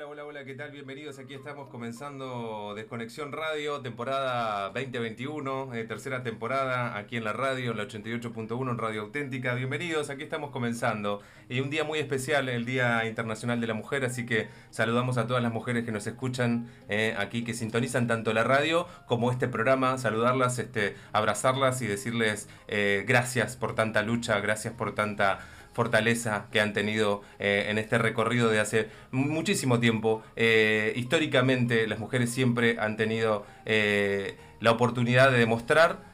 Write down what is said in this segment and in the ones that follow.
Hola, hola, hola, ¿qué tal? Bienvenidos. Aquí estamos comenzando Desconexión Radio, temporada 2021, eh, tercera temporada aquí en la radio, en la 88.1 en Radio Auténtica. Bienvenidos, aquí estamos comenzando. Y un día muy especial, el Día Internacional de la Mujer, así que saludamos a todas las mujeres que nos escuchan eh, aquí, que sintonizan tanto la radio como este programa, saludarlas, este, abrazarlas y decirles eh, gracias por tanta lucha, gracias por tanta fortaleza que han tenido eh, en este recorrido de hace muchísimo tiempo. Eh, históricamente las mujeres siempre han tenido eh, la oportunidad de demostrar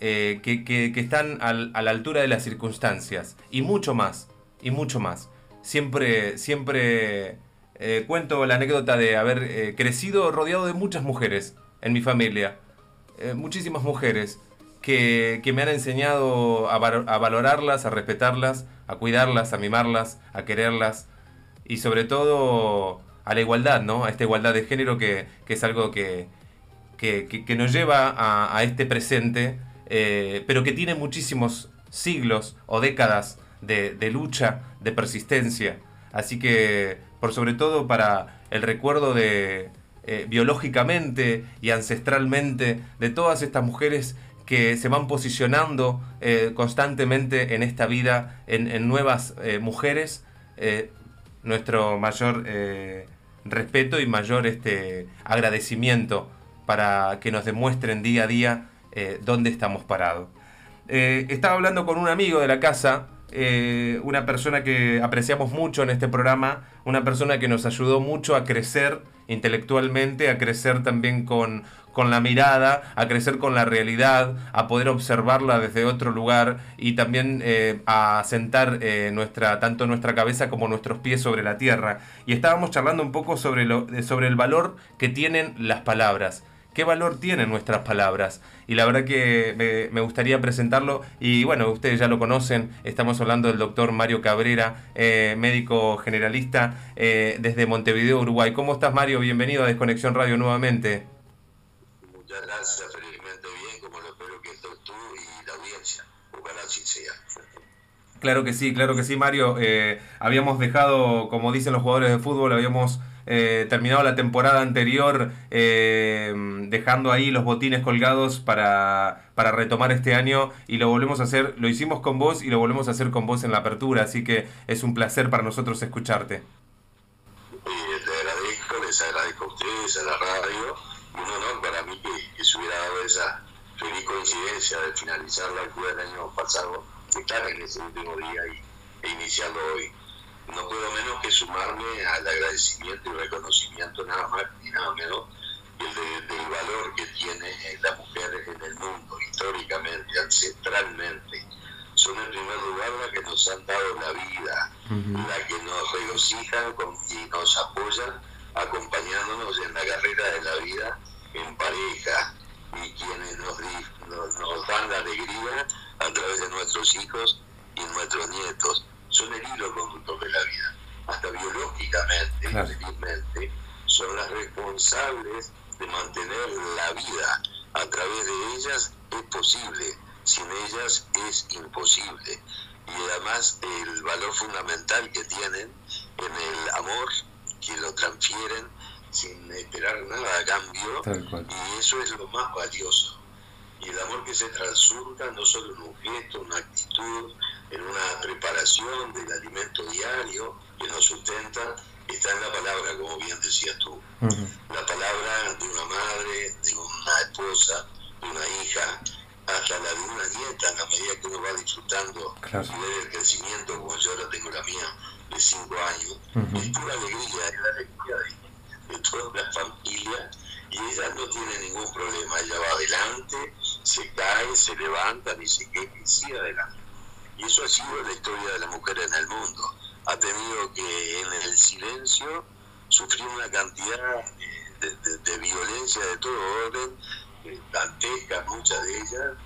que, están a la altura de las circunstancias y mucho más, y mucho más. Siempre, siempre cuento la anécdota de haber crecido rodeado de muchas mujeres en mi familia, muchísimas mujeres. Que, me han enseñado a, valorarlas, a respetarlas, a cuidarlas, a mimarlas, a quererlas y sobre todo a la igualdad, ¿no? A esta igualdad de género que, es algo que, que, nos lleva a, este presente, eh, pero que tiene muchísimos siglos o décadas de, lucha, de persistencia. Así que, por sobre todo para el recuerdo de eh, biológicamente y ancestralmente de todas estas mujeres que se van posicionando eh, constantemente en esta vida en, nuevas eh, mujeres, eh, nuestro mayor respeto y mayor este, agradecimiento para que nos demuestren día a día dónde estamos parados. estaba hablando con un amigo de la casa, una persona que apreciamos mucho en este programa, una persona que nos ayudó mucho a crecer intelectualmente, a crecer también con, con la mirada, a crecer con la realidad, a poder observarla desde otro lugar y también eh, a sentar eh, nuestra, tanto nuestra cabeza como nuestros pies sobre la tierra. Y estábamos charlando un poco sobre, lo, sobre el valor que tienen las palabras. ¿Qué valor tienen nuestras palabras? Y la verdad que me, gustaría presentarlo. Y bueno, ustedes ya lo conocen. Estamos hablando del doctor Mario Cabrera, eh, médico generalista desde Montevideo, Uruguay. ¿Cómo estás, Mario? Bienvenido a Desconexión Radio nuevamente felizmente bien, como lo espero que estés tú y la audiencia. Ojalá así sea. Claro que sí, claro que sí, Mario. Eh, habíamos dejado, como dicen los jugadores de fútbol, habíamos eh, terminado la temporada anterior eh, dejando ahí los botines colgados para, para retomar este año y lo volvemos a hacer, lo hicimos con vos y lo volvemos a hacer con vos en la apertura, así que es un placer para nosotros escucharte. Y te agradezco, les agradezco a ustedes, a la radio un honor para mí que, se hubiera dado esa feliz coincidencia de finalizar la altura del año pasado, estar en ese último día y, e iniciarlo hoy. No puedo menos que sumarme al agradecimiento y reconocimiento nada más ni nada menos el del valor que tiene las mujeres en el mundo, históricamente, ancestralmente. Son en primer lugar las que nos han dado la vida, las que nos regocijan y nos apoyan acompañándonos en la carrera de la vida en pareja y quienes nos, nos, dan la alegría a través de nuestros hijos y nuestros nietos. Son el hilo conductor de la vida. Hasta biológicamente, felizmente, son las responsables de mantener la vida. A través de ellas es posible, sin ellas es imposible. Y además el valor fundamental que tienen en el amor que lo transfieren sin esperar nada a cambio y eso es lo más valioso. Y el amor que se transurta no solo en un gesto, una actitud, en una preparación del alimento diario que nos sustenta, está en la palabra, como bien decías tú. La palabra de una madre, de una esposa, de una hija, hasta la de una nieta, a medida que uno va disfrutando y ver el crecimiento, como yo ahora tengo la mía, de cinco años. Es pura alegría, es la alegría de, toda la familia y ella no tiene ningún problema. Ella va adelante, se cae, se levanta, dice que y sigue adelante. Y eso ha sido la historia de la mujer en el mundo. Ha tenido que en el silencio sufrir una cantidad de, violencia de todo orden, dantescas muchas de ellas,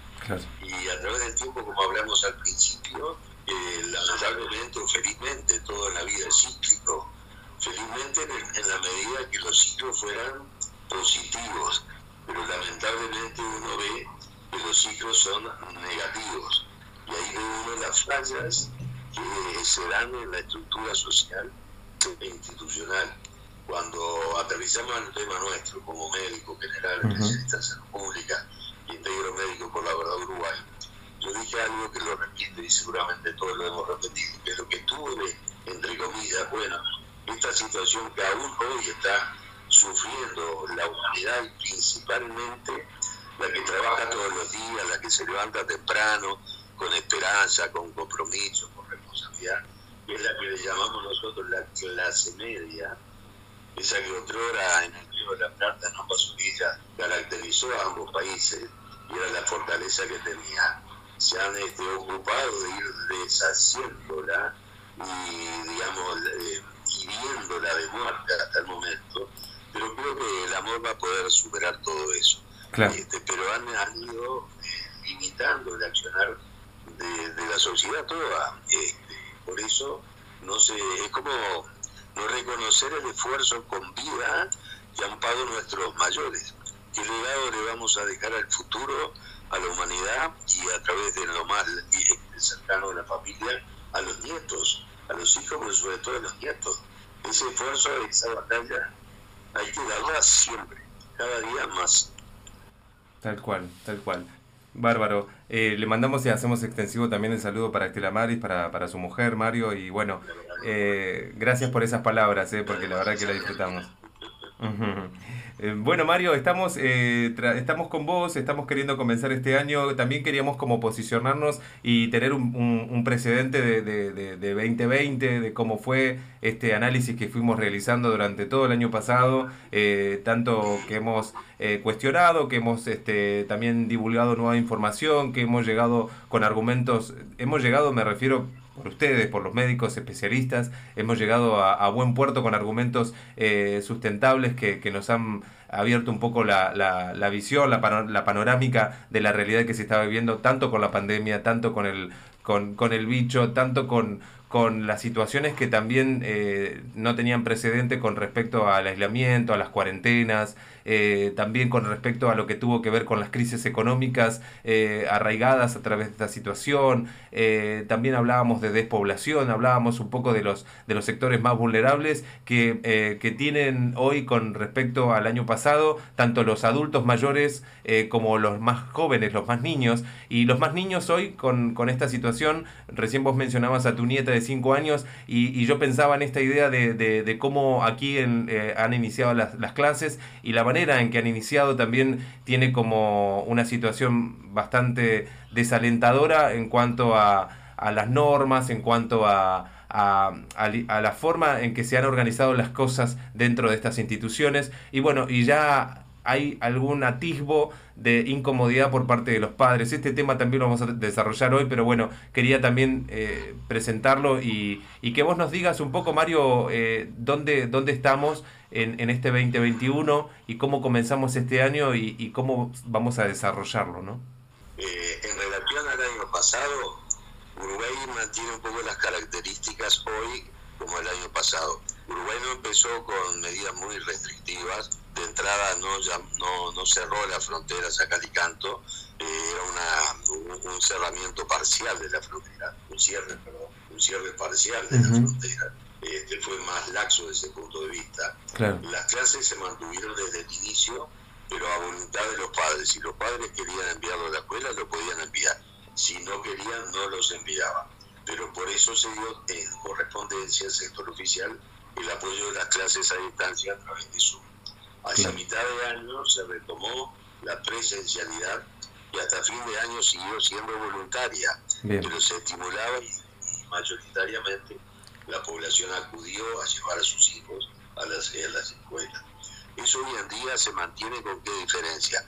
y a través del tiempo, como hablamos al principio, eh, lamentablemente o felizmente todo en la vida es cíclico. Felizmente en, la medida que los ciclos fueran positivos, pero lamentablemente uno ve que los ciclos son negativos. Y ahí ve uno las fallas que se dan en la estructura social e institucional. cuando aterrizamos el tema nuestro como médico general, especialista en salud pública, integro médico colaborador Uruguay, yo dije algo que lo repito y seguramente todos lo hemos repetido, que lo que tuve, entre comillas, bueno, esta situación que aún hoy está sufriendo la humanidad y principalmente la que trabaja todos los días, la que se levanta temprano, con esperanza, con compromiso, con responsabilidad, que es la que le llamamos nosotros la clase media, esa que otrora en el Río de la Plata, en ambas orillas, caracterizó a ambos países y era la fortaleza que tenía. Se han este, ocupado de ir deshaciéndola y, digamos, eh, hiriéndola de muerte hasta el momento, pero creo que el amor va a poder superar todo eso. Este, ido eh, limitando el accionar de, la sociedad toda. Este, por eso no sé, es como no reconocer el esfuerzo con vida que han pagado nuestros mayores. ¿Qué legado le vamos a dejar al futuro, a la humanidad y a través de lo más cercano de la familia, a los nietos, a los hijos, pero sobre todo a los nietos? Ese esfuerzo, esa batalla, hay que darla siempre, cada día más. Tal cual, tal cual. Bárbaro. Eh, le mandamos y hacemos extensivo también el saludo para Estela Maris, para, para su mujer, Mario, y bueno, eh, gracias por esas palabras, eh, porque la verdad que la disfrutamos. Eh, bueno, Mario, estamos, eh, estamos con vos, estamos queriendo comenzar este año. También queríamos como posicionarnos y tener un, un, precedente de, de, de, 2020, de cómo fue este análisis que fuimos realizando durante todo el año pasado, eh, tanto que hemos cuestionado, que hemos este, también divulgado nueva información, que hemos llegado con argumentos, hemos llegado, me refiero por ustedes, por los médicos especialistas. Hemos llegado a, buen puerto con argumentos eh, sustentables que, que, nos han abierto un poco la, la, la visión, la, la, panorámica de la realidad que se está viviendo, tanto con la pandemia, tanto con el, con, con el bicho, tanto con, con las situaciones que también eh, no tenían precedente con respecto al aislamiento, a las cuarentenas, eh, también con respecto a lo que tuvo que ver con las crisis económicas eh, arraigadas a través de esta situación. Eh, también hablábamos de despoblación, hablábamos un poco de los, de los sectores más vulnerables que, que tienen hoy con respecto al año pasado, tanto los adultos mayores como los más jóvenes, los más niños. Y los más niños hoy con, con esta situación, recién vos mencionabas a tu nieta de 5 años y, yo pensaba en esta idea de, de, de cómo aquí en, han iniciado las, las clases y la manera en que han iniciado también tiene como una situación bastante desalentadora en cuanto a, las normas, en cuanto a, a, la forma en que se han organizado las cosas dentro de estas instituciones. Y bueno, y ya hay algún atisbo de incomodidad por parte de los padres. Este tema también lo vamos a desarrollar hoy, pero bueno, quería también eh, presentarlo y, que vos nos digas un poco, Mario, eh, dónde, dónde estamos en, en, este 2021 y cómo comenzamos este año y, y cómo vamos a desarrollarlo, ¿no? Eh, en relación al año pasado, Uruguay mantiene un poco las características hoy como el año pasado. Uruguay no empezó con medidas muy restrictivas, de entrada no, ya, no, no cerró las fronteras a Calicanto, eh, era una, un, cerramiento parcial de la frontera, un cierre, perdón, un cierre parcial de la frontera. Este fue más laxo desde ese punto de vista. Las clases se mantuvieron desde el inicio, pero a voluntad de los padres. Si los padres querían enviarlo a la escuela, lo podían enviar. Si no querían, no los enviaban. Pero por eso se dio en correspondencia al sector oficial el apoyo de las clases a distancia a través de Zoom. Hacia mitad de año se retomó la presencialidad y hasta fin de año siguió siendo voluntaria, pero se estimulaba y, mayoritariamente la población acudió a llevar a sus hijos a las, a las escuelas. Eso hoy en día se mantiene con qué diferencia.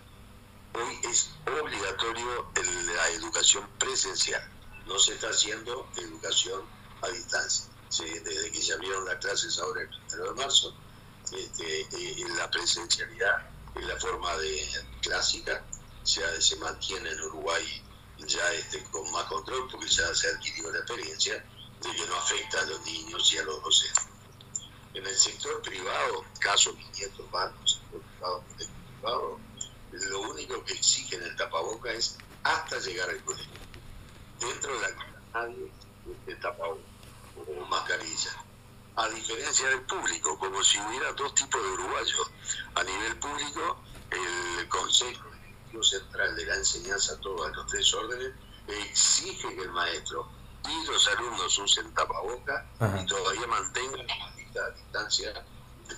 Hoy es obligatorio la educación presencial, no se está haciendo educación a distancia. desde que se abrieron las clases ahora el 1 de marzo, este, eh, la presencialidad en la forma de clásica se, mantiene en Uruguay ya este, con más control porque ya se ha adquirido la experiencia de que no afecta a los niños y a los docentes. En el sector privado, caso 500 bancos, privado, privado, lo único que exigen el tapaboca es hasta llegar al colegio. Dentro de la nadie de tapaboca o mascarilla a diferencia del público, como si hubiera dos tipos de uruguayos. A nivel público, el Consejo Central de la Enseñanza, todos los tres órdenes, exige que el maestro y los alumnos usen tapaboca y todavía mantengan la distancia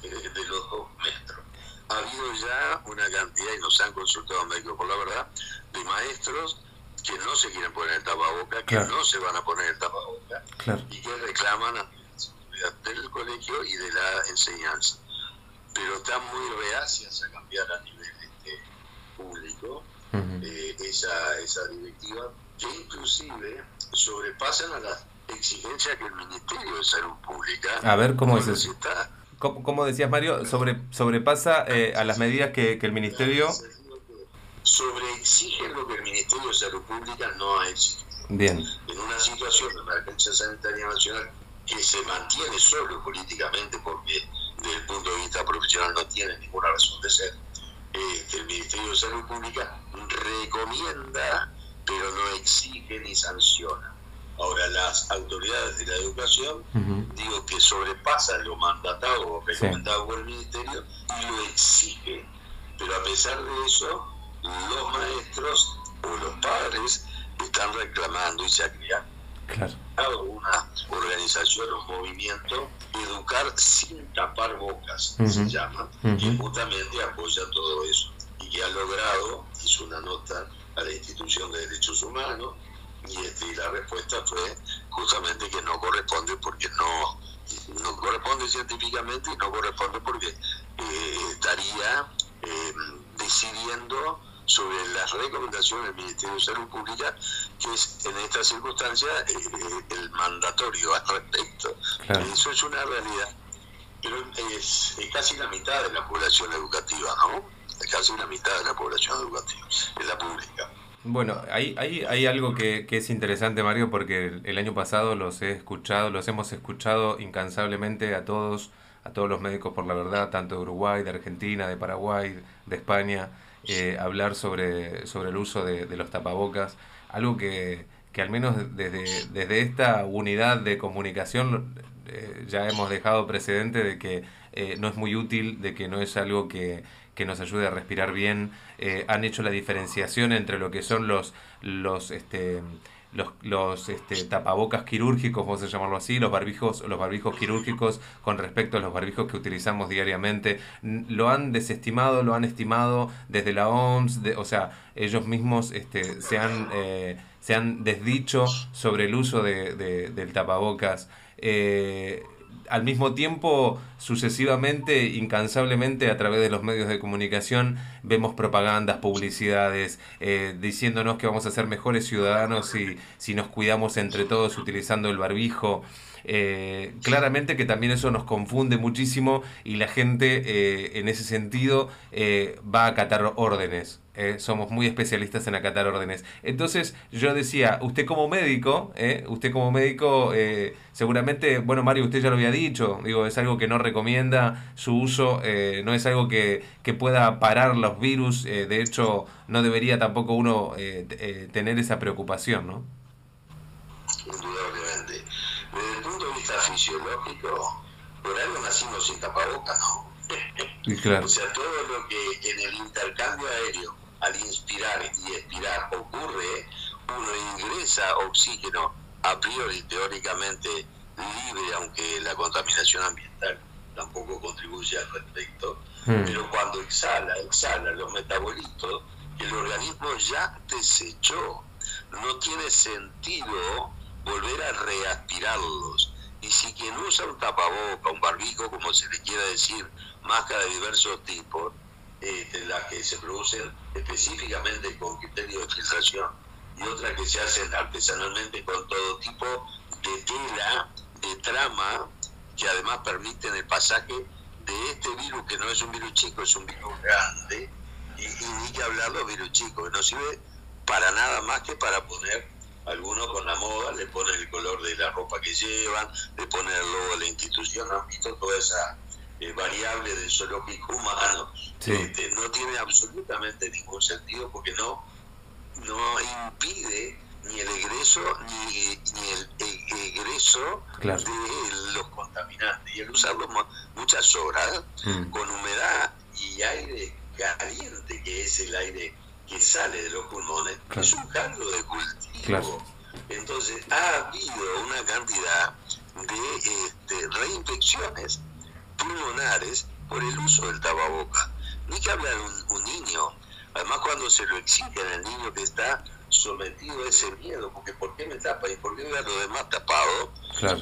de, los dos metros. Ha habido ya una cantidad, y nos han consultado médicos por la verdad, de maestros que no se quieren poner el tapaboca, que no se van a poner el tapaboca y que reclaman a del colegio y de la enseñanza. Pero están muy reacias a cambiar a nivel este, público eh, esa, esa directiva, que inclusive sobrepasan a las exigencias que el Ministerio de Salud Pública. A ver, ¿cómo es eso? ¿Cómo, decías, Mario? Sobre, ¿Sobrepasa eh, a las medidas que, que el Ministerio...? Sobreexigen lo que el Ministerio de Salud Pública no ha exigido. Bien. En una situación de emergencia sanitaria nacional que se mantiene solo políticamente porque desde el punto de vista profesional no tiene ninguna razón de ser, este, el Ministerio de Salud Pública recomienda pero no exige ni sanciona. Ahora, las autoridades de la educación, digo que sobrepasan lo mandatado o recomendado por el Ministerio y lo exigen. Pero a pesar de eso, los maestros o los padres están reclamando y se ha creado una organización, un movimiento, educar sin tapar bocas, se llama, y justamente apoya todo eso. Y que ha logrado, hizo una nota a la institución de derechos humanos, y, este, la respuesta fue justamente que no corresponde porque no, no corresponde científicamente y no corresponde porque eh, estaría eh, decidiendo sobre las recomendaciones del Ministerio de Salud Pública, que es en esta circunstancia eh, el mandatorio al respecto. Eso es una realidad. Pero es, casi la mitad de la población educativa, ¿no? Es casi la mitad de la población educativa, es la pública. Bueno, hay, hay, hay algo que, que, es interesante, Mario, porque el, año pasado los he escuchado, los hemos escuchado incansablemente a todos, a todos los médicos por la verdad, tanto de Uruguay, de Argentina, de Paraguay, de España, eh, hablar sobre, sobre el uso de, los tapabocas, algo que, que al menos desde, desde esta unidad de comunicación eh, ya hemos dejado precedente de que eh, no es muy útil, de que no es algo que, que nos ayude a respirar bien. han hecho la diferenciación entre lo que son los, los este, los, los este, tapabocas quirúrgicos, vamos a llamarlo así, los barbijos, los barbijos quirúrgicos con respecto a los barbijos que utilizamos diariamente, lo han desestimado, lo han estimado desde la OMS, o sea, ellos mismos este, se, han, eh, se han desdicho sobre el uso de, del tapabocas. Eh, al mismo tiempo, sucesivamente, incansablemente, a través de los medios de comunicación, vemos propagandas, publicidades, eh, diciéndonos que vamos a ser mejores ciudadanos si, si nos cuidamos entre todos utilizando el barbijo. Eh, claramente que también eso nos confunde muchísimo y la gente eh, en ese sentido eh, va a acatar órdenes. somos muy especialistas en acatar órdenes. Entonces yo decía, usted como médico, usted como médico, seguramente, bueno Mario, usted ya lo había dicho, digo, es algo que no recomienda su uso, no es algo que, que, pueda parar los virus, de hecho no debería tampoco uno tener esa preocupación, ¿no? Fisiológico, por algo nacimos sin tapabocas, ¿no? o sea, todo lo que en el intercambio aéreo, al inspirar y expirar ocurre, uno ingresa oxígeno a priori teóricamente libre, aunque la contaminación ambiental tampoco contribuye al respecto, hmm. pero cuando exhala, exhala los metabolitos, el organismo ya desechó. No tiene sentido volver a reaspirarlos. Y si quien usa un tapaboca, un barbijo, como se le quiera decir, máscara de diversos tipos, este, las que se producen específicamente con criterio de filtración y otras que se hacen artesanalmente con todo tipo de tela, de trama, que además permiten el pasaje de este virus, que no es un virus chico, es un virus grande, y, ni que hablar de virus chicos, que no sirve para nada más que para poner algunos con la moda le ponen el color de la ropa que llevan, le ponen el logo de la institución, han visto toda esa eh, variable del zoológico humano. Este, no tiene absolutamente ningún sentido porque no, no impide ni el egreso ni, ni el, egreso de los contaminantes. Y el usarlo muchas horas mm. con humedad y aire caliente, que es el aire que sale de los pulmones, es un caldo de cultivo. Entonces ha habido una cantidad de este, reinfecciones pulmonares por el uso del tapaboca. Ni que hablar un, un niño, además cuando se lo exigen al niño que está sometido a ese miedo, porque ¿por qué me tapa y por qué ve a los demás tapado?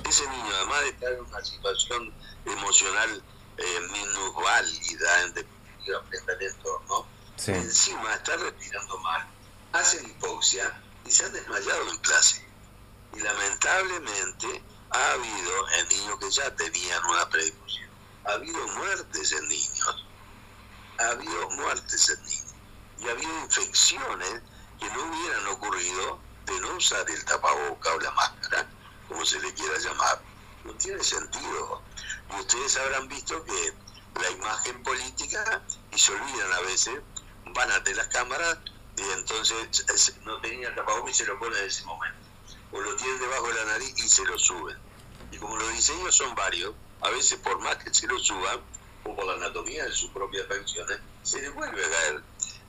Ese niño, además de estar en una situación emocional eh, minusválida, en definitiva, frente al entorno, encima está respirando mal, hace hipoxia y se ha desmayado en clase. Y lamentablemente ha habido en niños que ya tenían una predisposición, ha habido muertes en niños, ha habido muertes en niños y ha habido infecciones que no hubieran ocurrido de no usar el tapaboca o la máscara, como se le quiera llamar. No tiene sentido. Y ustedes habrán visto que la imagen política, y se olvidan a veces, van ante las cámaras y entonces no tenía tapabocas y se lo ponen en ese momento. O lo tienen debajo de la nariz y se lo suben. Y como los diseños son varios, a veces por más que se lo suban, o por la anatomía de sus propias facciones, se les vuelve a caer.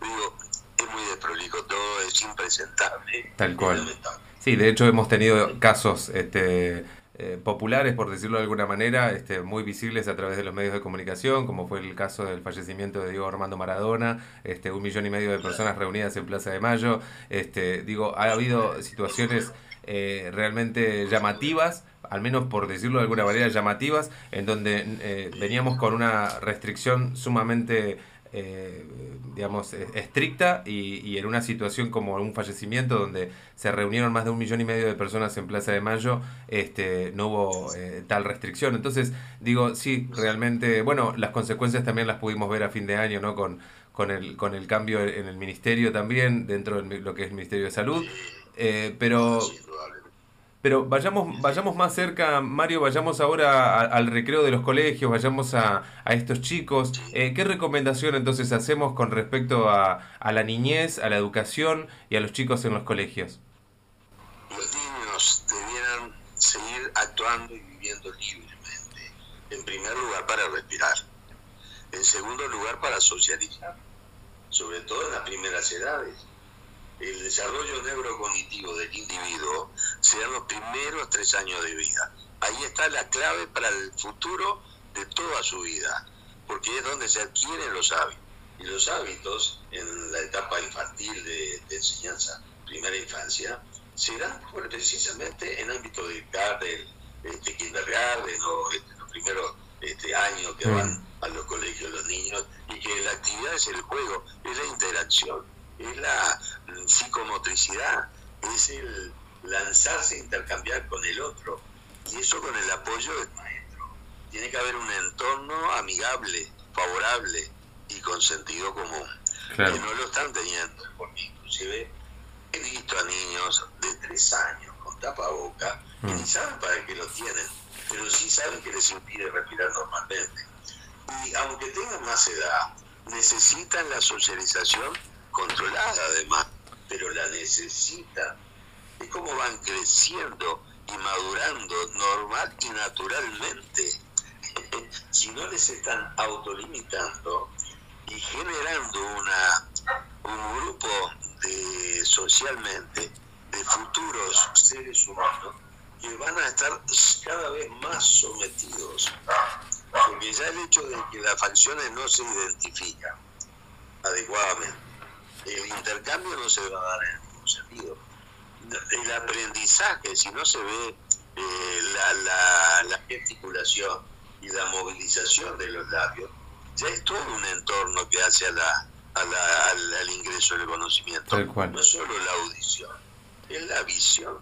Digo, es muy desprolijo todo, es impresentable. Tal cual. Sí, de hecho hemos tenido casos este, eh, populares, por decirlo de alguna manera, este, muy visibles a través de los medios de comunicación, como fue el caso del fallecimiento de Diego Armando Maradona, este, un millón y medio de personas reunidas en Plaza de Mayo. Este, digo, ha habido situaciones eh, realmente llamativas al menos por decirlo de alguna manera, llamativas, en donde eh, veníamos con una restricción sumamente eh, digamos, e-, estricta y, en una situación como un fallecimiento donde se reunieron más de un millón y medio de personas en Plaza de Mayo, este, no hubo eh, tal restricción. Entonces, digo, sí, realmente, bueno, las consecuencias también las pudimos ver a fin de año, ¿no? Con, con, el, con el cambio en el ministerio también, dentro de lo que es el Ministerio de Salud. Eh, pero pero vayamos, vayamos más cerca, Mario, vayamos ahora al recreo de los colegios, vayamos a, estos chicos. Eh, ¿Qué recomendación entonces hacemos con respecto a, la niñez, a la educación y a los chicos en los colegios? Los niños debieran seguir actuando y viviendo libremente. En primer lugar, para respirar. En segundo lugar, para socializar. Sobre todo en las primeras edades el desarrollo neurocognitivo del individuo sean los primeros tres años de vida. Ahí está la clave para el futuro de toda su vida, porque es donde se adquieren los hábitos. Y los hábitos en la etapa infantil de, enseñanza, primera infancia, serán precisamente en ámbito de garden, este, kindergarten o este, los primeros este, años que van a los colegios los niños, y que la actividad es el juego, es la interacción es la psicomotricidad, es el lanzarse a intercambiar con el otro, y eso con el apoyo del maestro. Tiene que haber un entorno amigable, favorable y con sentido común, que no lo están teniendo, porque inclusive he visto a niños de tres años con tapaboca que ni mm. saben para qué lo tienen, pero sí saben que les impide respirar normalmente. Y aunque tengan más edad, necesitan la socialización controlada además, pero la necesita. Es como van creciendo y madurando normal y naturalmente. si no les están autolimitando y generando una un grupo de socialmente de futuros seres humanos que van a estar cada vez más sometidos porque ya el hecho de que las facciones no se identifican adecuadamente el intercambio no se va a dar en ningún sentido. El aprendizaje, si no se ve eh, la, la, gesticulación y la movilización de los labios, ya es todo un entorno que hace a la, al, ingreso del conocimiento. No es solo la audición, es la visión,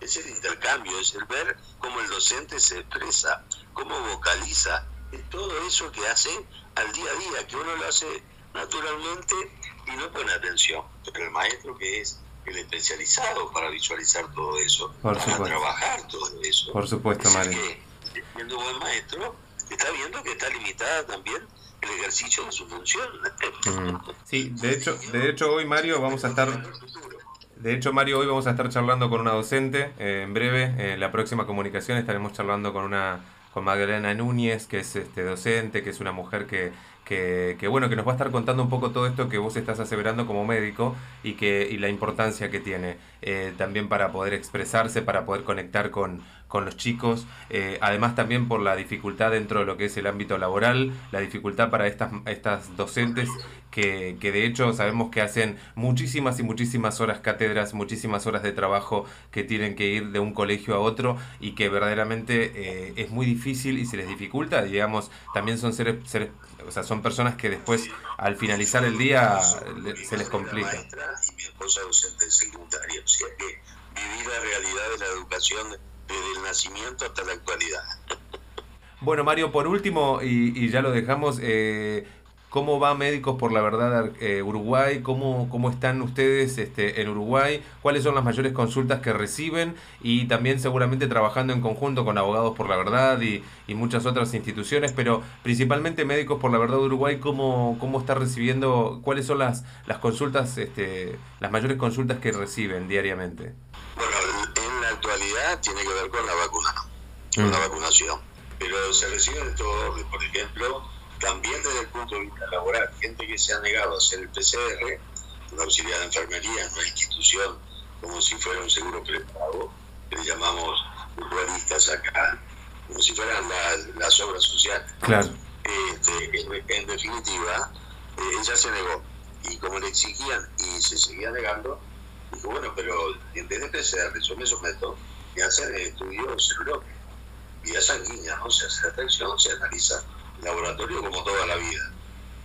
es el intercambio, es el ver cómo el docente se expresa, cómo vocaliza, es todo eso que hace al día a día, que uno lo hace naturalmente y no pone atención. Pero el maestro que es el especializado para visualizar todo eso, para trabajar todo eso. Por supuesto, Mario. Que, siendo buen maestro, está viendo que está limitada también el ejercicio de su función. Mm. Sí, de hecho, de hecho hoy Mario vamos a estar De hecho, Mario, hoy vamos a estar charlando con una docente. Eh, en breve, en la próxima comunicación, estaremos charlando con una con Magdalena Núñez, que es este docente, que es una mujer que que, bueno, que nos va a estar contando un poco todo esto que vos estás aseverando como médico y, que, y la importancia que tiene eh, también para poder expresarse, para poder conectar con, con los chicos, eh, además también por la dificultad dentro de lo que es el ámbito laboral, la dificultad para estas, estas docentes que, que de hecho sabemos que hacen muchísimas y muchísimas horas cátedras, muchísimas horas de trabajo que tienen que ir de un colegio a otro y que verdaderamente eh, es muy difícil y se les dificulta, digamos, también son seres, seres o sea, son personas que después, al finalizar el día, se les complica. Y mi esposa docente secundaria, o sea que vivir la realidad de la educación desde el nacimiento hasta la actualidad. Bueno, Mario, por último, y, ya lo dejamos, eh, ¿Cómo va Médicos por la Verdad eh, Uruguay? ¿Cómo, ¿Cómo están ustedes este, en Uruguay? ¿Cuáles son las mayores consultas que reciben? Y también seguramente trabajando en conjunto con Abogados por la Verdad y, y muchas otras instituciones, pero principalmente Médicos por la Verdad Uruguay, ¿cómo, cómo está recibiendo? ¿Cuáles son las, las consultas, este, las mayores consultas que reciben diariamente? La tiene que ver con la vacuna, con la mm. vacunación. Pero se reciben todo, por ejemplo, también desde el punto de vista laboral, gente que se ha negado a hacer el PCR, una auxiliar de enfermería en una institución como si fuera un seguro prepago, que le llamamos urbanistas acá, como si fueran las, obras sociales. Claro. Este, en, definitiva, eh, ella se negó. Y como le exigían y se seguía negando, dijo, bueno, pero en vez de PCR, yo me someto y hacen estudios serológicos, vía sanguínea, ¿no? se hace atención, se analiza laboratorio como toda la vida.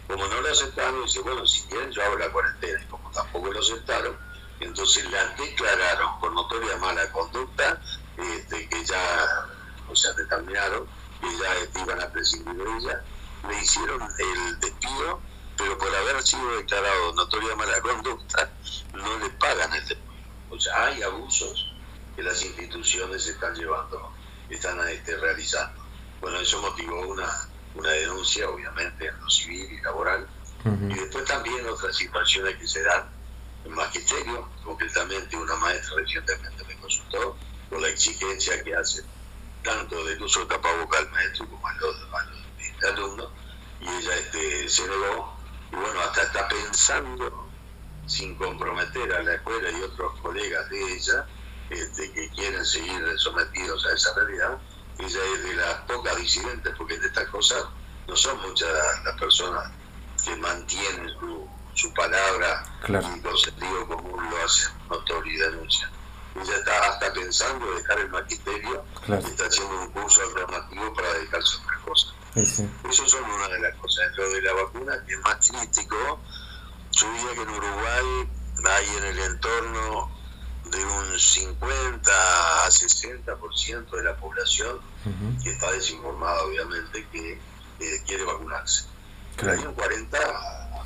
Como no lo aceptaron, dice, bueno, si quieren yo hago la cuarentena. Y como tampoco lo aceptaron, entonces la declararon por notoria mala conducta, este, que ya, o sea, determinaron que ya iban a prescindir de ella, le hicieron el despido, pero por haber sido declarado notoria mala conducta, no le pagan el despido. O sea, hay abusos que las instituciones están llevando, están este, realizando. Bueno, eso motivó una una denuncia, obviamente, en lo civil y laboral. Y después también otras situaciones que se dan en magisterio, concretamente una maestra recientemente me consultó por la exigencia que hace tanto del uso de tapabocas al maestro como a los, alumnos, y ella este, se negó, y bueno, hasta está pensando, sin comprometer a la escuela y otros colegas de ella, este, que quieren seguir sometidos a esa realidad, ella es de las pocas disidentes, porque de estas cosas no son muchas las personas que mantienen su, su palabra y con sentido común lo hacen notorio y denuncian. Ella está hasta pensando dejar el magisterio y está haciendo un curso alternativo para dedicarse a otras cosas. Sí, Eso son una de las cosas. Dentro de la vacuna, que es más crítico, subía que en Uruguay hay en el entorno de un 50 a 60% de la población que está desinformada, obviamente, que quiere vacunarse. hay un 40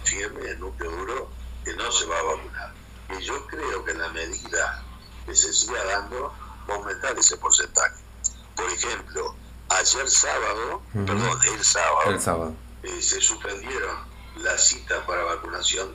firme, el núcleo duro, que no se va a vacunar. Y yo creo que en la medida que se siga dando, va a aumentar ese porcentaje. Por ejemplo, ayer sábado, perdón, el sábado, eh, se suspendieron las citas para vacunación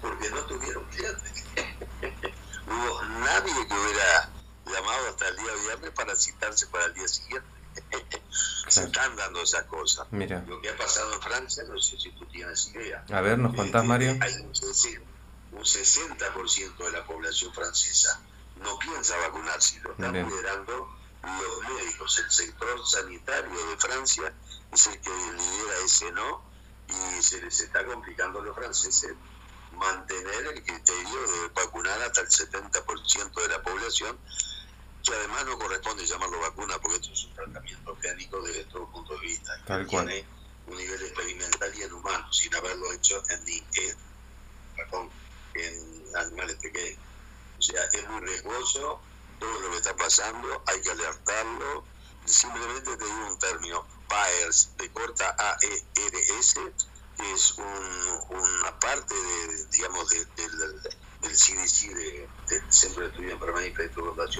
porque no tuvieron clientes. hubo nadie que hubiera llamado hasta el día viernes para citarse para el día siguiente. Se están dando esas cosas. Mira. Lo que ha pasado en Francia, no sé si tú tienes idea. A ver, ¿nos contás, Mario? Hay un, 60% de la población francesa no piensa vacunarse, lo están liderando los médicos. El sector sanitario de Francia es el que lidera ese no y se les está complicando a los franceses mantener el criterio de vacunar hasta el 70% de la población, que además no corresponde llamarlo vacuna porque esto es un tratamiento génico desde todo punto de vista. Tal tiene un nivel experimental y en humanos, sin haberlo hecho en, en animales pequeños. O sea, es muy riesgoso todo lo que está pasando, hay que alertarlo. Simplemente te digo un término, PAERS, de corta A-E-R-S, es una parte de, digamos, del, CDC, del Centro de Estudio de Enfermedad y Efectos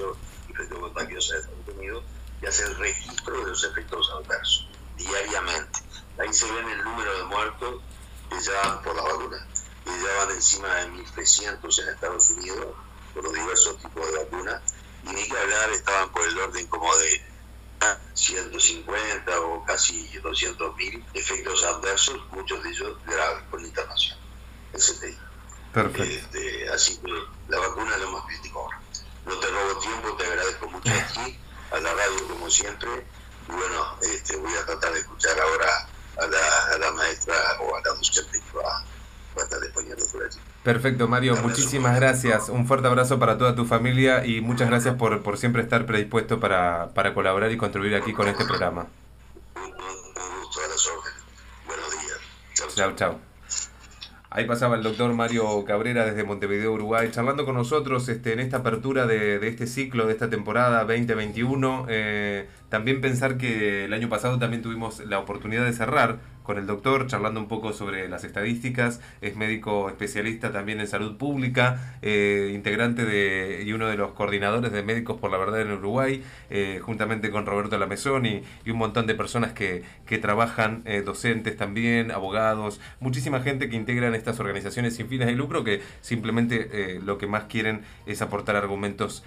y Efectos Contagiosos de Estados Unidos, y hace el registro de los efectos adversos diariamente. Ahí se ven el número de muertos que ya van por la vacuna, que ya van encima de 1.300 en Estados Unidos por los diversos tipos de vacunas, y ni que hablar, estaban por el orden como de 150 o casi 200 mil efectos adversos, muchos de ellos graves por la internación. Te Perfecto. Este, así que la vacuna es lo más crítico ahora. No te robo tiempo, te agradezco mucho aquí, a la radio como siempre. Y bueno, este, voy a tratar de escuchar ahora a la, a la maestra o a la docente que va, a estar exponiendo por allí. Perfecto, Mario, muchísimas gracias. Un fuerte abrazo para toda tu familia y muchas gracias por, por siempre estar predispuesto para, para colaborar y contribuir aquí con este programa. Un, gusto a las órdenes. Buenos días. Chao, chao. Ahí pasaba el doctor Mario Cabrera desde Montevideo, Uruguay, charlando con nosotros este, en esta apertura de, de este ciclo, de esta temporada 2021. Eh, también pensar que el año pasado también tuvimos la oportunidad de cerrar con el doctor, charlando un poco sobre las estadísticas. Es médico especialista también en salud pública, eh, integrante de, y uno de los coordinadores de Médicos por la Verdad en Uruguay, eh, juntamente con Roberto Lamezón y, y, un montón de personas que, que trabajan, eh, docentes también, abogados, muchísima gente que integran estas organizaciones sin fines de lucro que simplemente lo que más quieren es aportar argumentos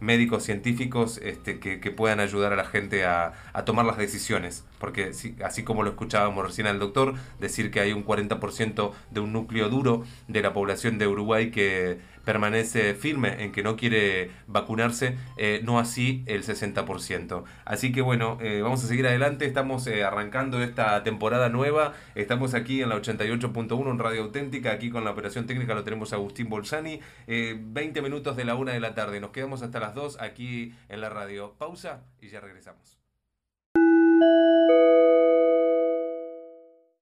médicos, científicos, este, que, que, puedan ayudar a la gente a, a tomar las decisiones. Porque así como lo escuchábamos recién al doctor, decir que hay un 40% de un núcleo duro de la población de Uruguay que permanece firme en que no quiere vacunarse, eh, no así el 60%. Así que bueno, eh, vamos a seguir adelante, estamos eh, arrancando esta temporada nueva, estamos aquí en la 88.1 en Radio Auténtica, aquí con la operación técnica lo tenemos Agustín Bolsani, 20 minutos de la una de la tarde, nos quedamos hasta las 2 aquí en la radio. Pausa y ya regresamos.